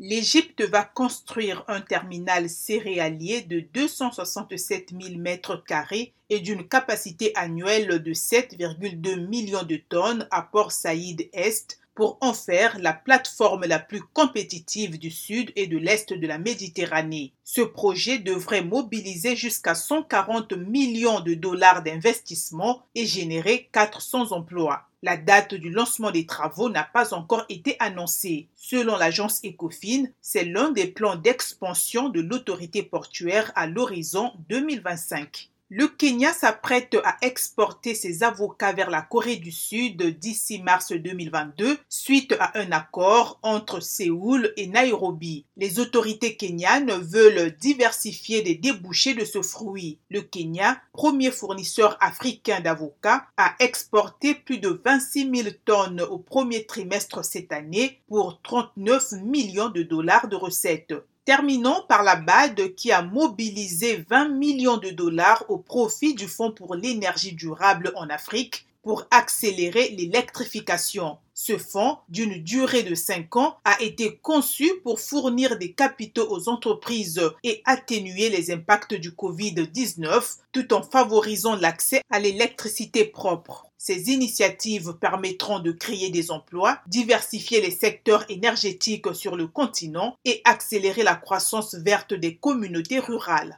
L'Égypte va construire un terminal céréalier de 267 000 mètres carrés et d'une capacité annuelle de 7,2 millions de tonnes à Port Saïd Est pour en faire la plateforme la plus compétitive du sud et de l'est de la Méditerranée. Ce projet devrait mobiliser jusqu'à 140 millions de dollars d'investissement et générer 400 emplois. La date du lancement des travaux n'a pas encore été annoncée. Selon l'agence Ecofin, c'est l'un des plans d'expansion de l'autorité portuaire à l'horizon 2025. Le Kenya s'apprête à exporter ses avocats vers la Corée du Sud d'ici mars 2022 suite à un accord entre Séoul et Nairobi. Les autorités kenyanes veulent diversifier les débouchés de ce fruit. Le Kenya, premier fournisseur africain d'avocats, a exporté plus de 26 000 tonnes au premier trimestre cette année pour 39 millions de dollars de recettes. Terminons par la BAD qui a mobilisé 20 millions de dollars au profit du Fonds pour l'énergie durable en Afrique pour accélérer l'électrification. Ce fonds, d'une durée de 5 ans, a été conçu pour fournir des capitaux aux entreprises et atténuer les impacts du Covid-19 tout en favorisant l'accès à l'électricité propre. Ces initiatives permettront de créer des emplois, diversifier les secteurs énergétiques sur le continent et accélérer la croissance verte des communautés rurales.